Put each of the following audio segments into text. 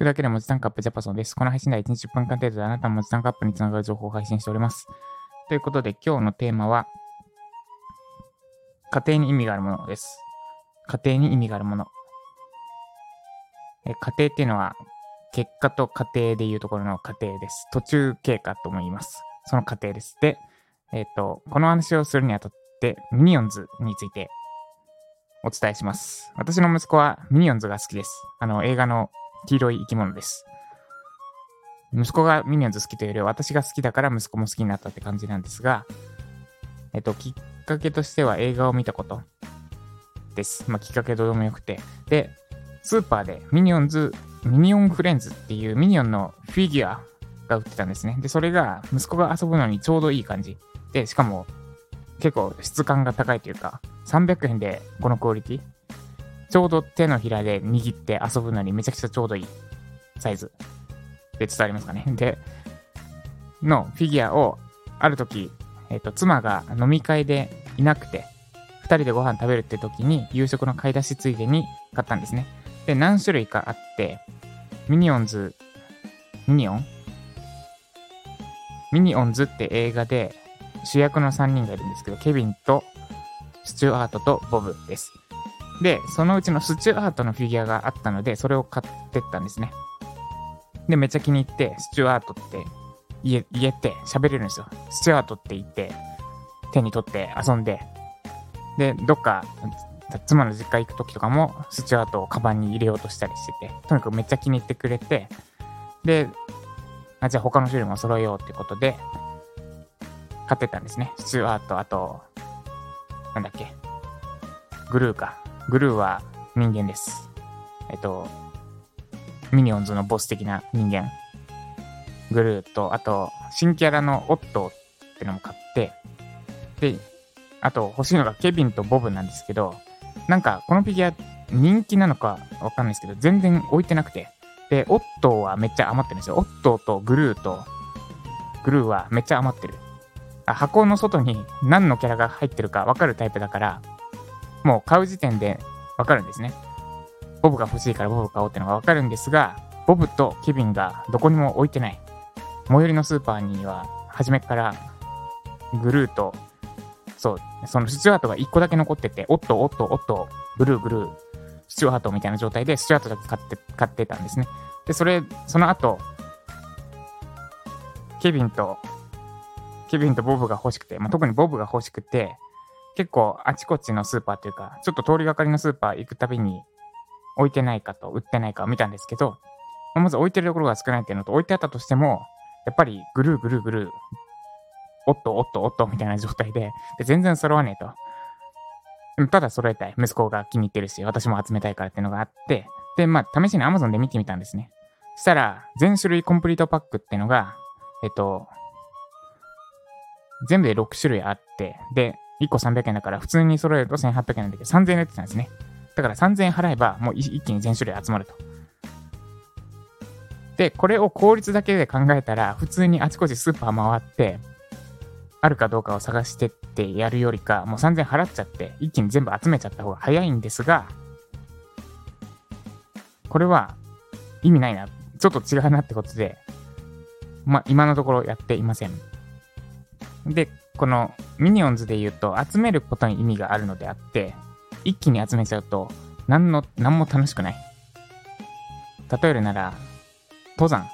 くだけで文字単価アップジャパソンです。この配信では1日10分間程度であなたの文字単価アップにつながる情報を配信しております。ということで今日のテーマは、家庭に意味があるものです。家庭に意味があるもの。え家庭っていうのは、結果と過程でいうところの過程です。途中経過とも言います。その過程です。で、えっ、と、この話をするにあたって、ミニオンズについてお伝えします。私の息子はミニオンズが好きです。あの、映画の黄色い生き物です。息子がミニオンズ好きというよりは、私が好きだから息子も好きになったって感じなんですが、えっと、きっかけとしては映画を見たことです。まあ、きっかけどうでもよくて。で、スーパーでミニオンズ、ミニオンフレンズっていうミニオンのフィギュアが売ってたんですね。で、それが息子が遊ぶのにちょうどいい感じ。で、しかも結構質感が高いというか、300円でこのクオリティちょうど手のひらで握って遊ぶのにめちゃくちゃちょうどいいサイズで伝わりますかね。で、のフィギュアをある時、えっ、と、妻が飲み会でいなくて、二人でご飯食べるって時に夕食の買い出しついでに買ったんですね。で、何種類かあって、ミニオンズ、ミニオン？ミニオンズって映画で主役の3人がいるんですけど、ケビンとスチュアートとボブです。で、そのうちのスチュアートのフィギュアがあったので、それを買ってったんですね。で、めっちゃ気に入って、スチュアートって言え言えて喋れるんですよ。スチュアートって言って、手に取って遊んで、で、どっか、妻の実家行く時とかも、スチュアートをカバンに入れようとしたりしてて、とにかくめっちゃ気に入ってくれて、で、あじゃあ他の種類も揃えようってことで、買ってたんですね。スチュアート、あと、なんだっけ、グルーか。グルーは人間です。えっと、ミニオンズのボス的な人間。グルーと、あと、新キャラのオットーってのも買って、で、あと欲しいのがケビンとボブなんですけど、なんかこのフィギュア人気なのかわかんないですけど、全然置いてなくて。で、オットーはめっちゃ余ってるんですよ。オットーとグルーと、グルーはめっちゃ余ってる。あ箱の外に何のキャラが入ってるかわかるタイプだから、もう買う時点でわかるんですね。ボブが欲しいからボブ買おうってのがわかるんですが、ボブとケビンがどこにも置いてない。最寄りのスーパーには、初めから、グルーと、そう、そのスチュアートが1個だけ残ってて、おっとおっとおっと、グルーグルー、スチュアートみたいな状態で、スチュアートだけ買って、買ってたんですね。で、それ、その後、ケビンと、ケビンとボブが欲しくて、まあ、特にボブが欲しくて、結構あちこちのスーパーというか、ちょっと通りがかりのスーパー行くたびに置いてないかと売ってないかを見たんですけど、まず置いてるところが少ないっていうのと、置いてあったとしても、やっぱりぐるぐるぐる、おっとおっとおっとみたいな状態で、で全然揃わねえと。ただ揃えたい。息子が気に入ってるし、私も集めたいからっていうのがあって、で、まあ、試しに Amazon で見てみたんですね。そしたら、全種類コンプリートパックっていうのが、えっと、全部で6種類あって、で、1個300円だから、普通に揃えると1800円なんだけど、3000円で売ってたんですね。だから3000円払えば、もう一気に全種類集まると。で、これを効率だけで考えたら、普通にあちこちスーパー回って、あるかどうかを探してってやるよりか、もう3000円払っちゃって、一気に全部集めちゃった方が早いんですが、これは意味ないな。ちょっと違うなってことで、まあ、今のところやっていません。で、このミニオンズで言うと、集めることに意味があるのであって、一気に集めちゃうと、何の、何も楽しくない。例えるなら、登山。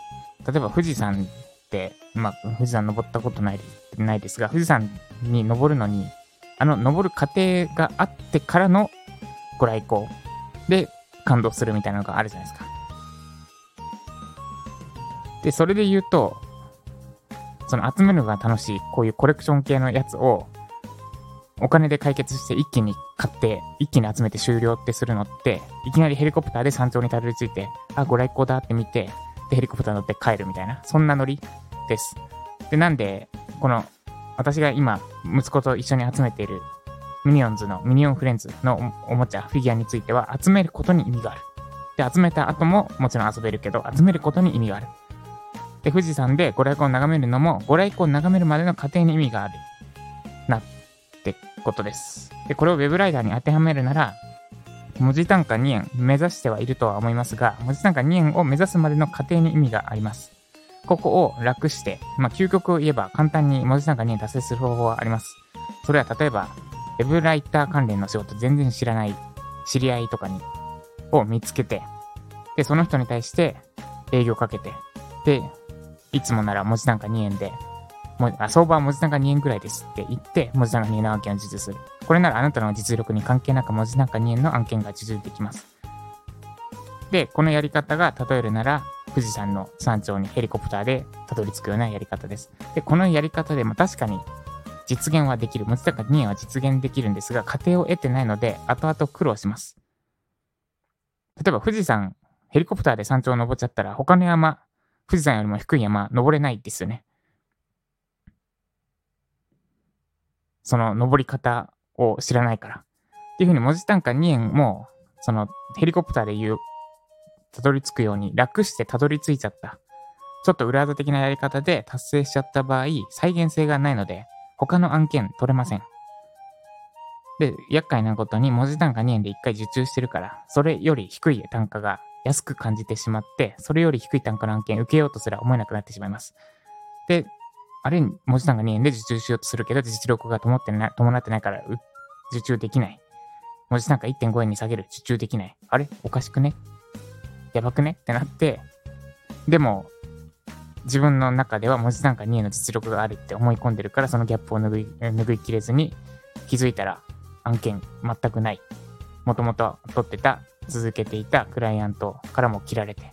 例えば富士山って、まあ、富士山登ったことないないですが、富士山に登るのに、あの、登る過程があってからのご来光で感動するみたいなのがあるじゃないですか。で、それで言うと、その集めるのが楽しい、こういうコレクション系のやつを、お金で解決して一気に買って、一気に集めて終了ってするのって、いきなりヘリコプターで山頂にたどり着いて、あ、ご来光だって見て、で、ヘリコプター乗って帰るみたいな、そんなノリです。で、なんで、この、私が今、息子と一緒に集めている、ミニオンズの、ミニオンフレンズのおもちゃ、フィギュアについては、集めることに意味がある。で、集めた後ももちろん遊べるけど、集めることに意味がある。で、富士山でご来光を眺めるのも、ご来光を眺めるまでの過程に意味がある。なってことです。で、これをウェブライダーに当てはめるなら、文字単価2円目指してはいるとは思いますが、文字単価2円を目指すまでの過程に意味があります。ここを楽して、まあ、究極を言えば簡単に文字単価2円達成する方法はあります。それは例えば、ウェブライター関連の仕事全然知らない知り合いとかに、を見つけて、で、その人に対して営業かけて、で、いつもなら文字単価2円で、もうあ相場は文字単価2円くらいですって言って、文字単価2円の案件を受注する。これならあなたの実力に関係なく文字単価2円の案件が受注できます。で、このやり方が例えるなら、富士山の山頂にヘリコプターでたどり着くようなやり方です。で、このやり方で、まあ、確かに実現はできる。文字単価2円は実現できるんですが、過程を得てないので、後々苦労します。例えば富士山、ヘリコプターで山頂を登っちゃったら、他の山、富士山よりも低い山、登れないですよね。その登り方を知らないから。っていうふうに文字単価2円も、そのヘリコプターで言う、たどり着くように楽してたどり着いちゃった。ちょっと裏技的なやり方で達成しちゃった場合、再現性がないので、他の案件取れません。で、厄介なことに文字単価2円で1回受注してるから、それより低い単価が安く感じてしまって、それより低い単価の案件受けようとすら思えなくなってしまいます。で、あれ、文字単価2円で受注しようとするけど、実力が伴ってない伴ってないから、受注できない。文字単価1.5円に下げる、受注できない。あれ？おかしくね？やばくね？ってなって、でも、自分の中では文字単価2円の実力があるって思い込んでるから、そのギャップを拭い拭いきれずに、気づいたら案件全くない。もともと取ってた、続けていたクライアントからも切られて。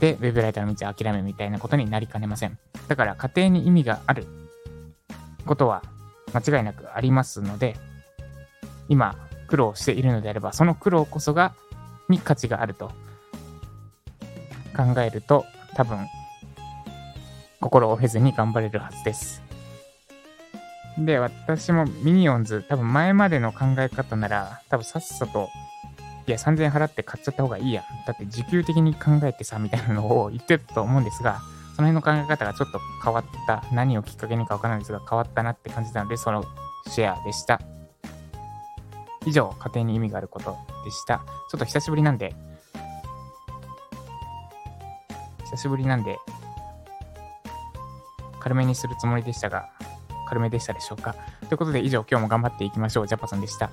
で、ウェブライターの道を諦めみたいなことになりかねません。だから、家庭に意味があることは間違いなくありますので、今、苦労しているのであれば、その苦労こそが、に価値があると考えると、多分、心を経ずに頑張れるはずです。で、私もミニオンズ、多分前までの考え方なら、多分さっさと、いや、3000円払って買っちゃった方がいいやん。だって時給的に考えてさ、みたいなのを言ってたと思うんですが、その辺の考え方がちょっと変わった。何をきっかけにかわからないですが、変わったなって感じたので、そのシェアでした。以上、家庭に意味があることでした。ちょっと久しぶりなんで、久しぶりなんで、軽めにするつもりでしたが、軽めでしたでしょうか。ということで以上、今日も頑張っていきましょう。ジャパソンでした。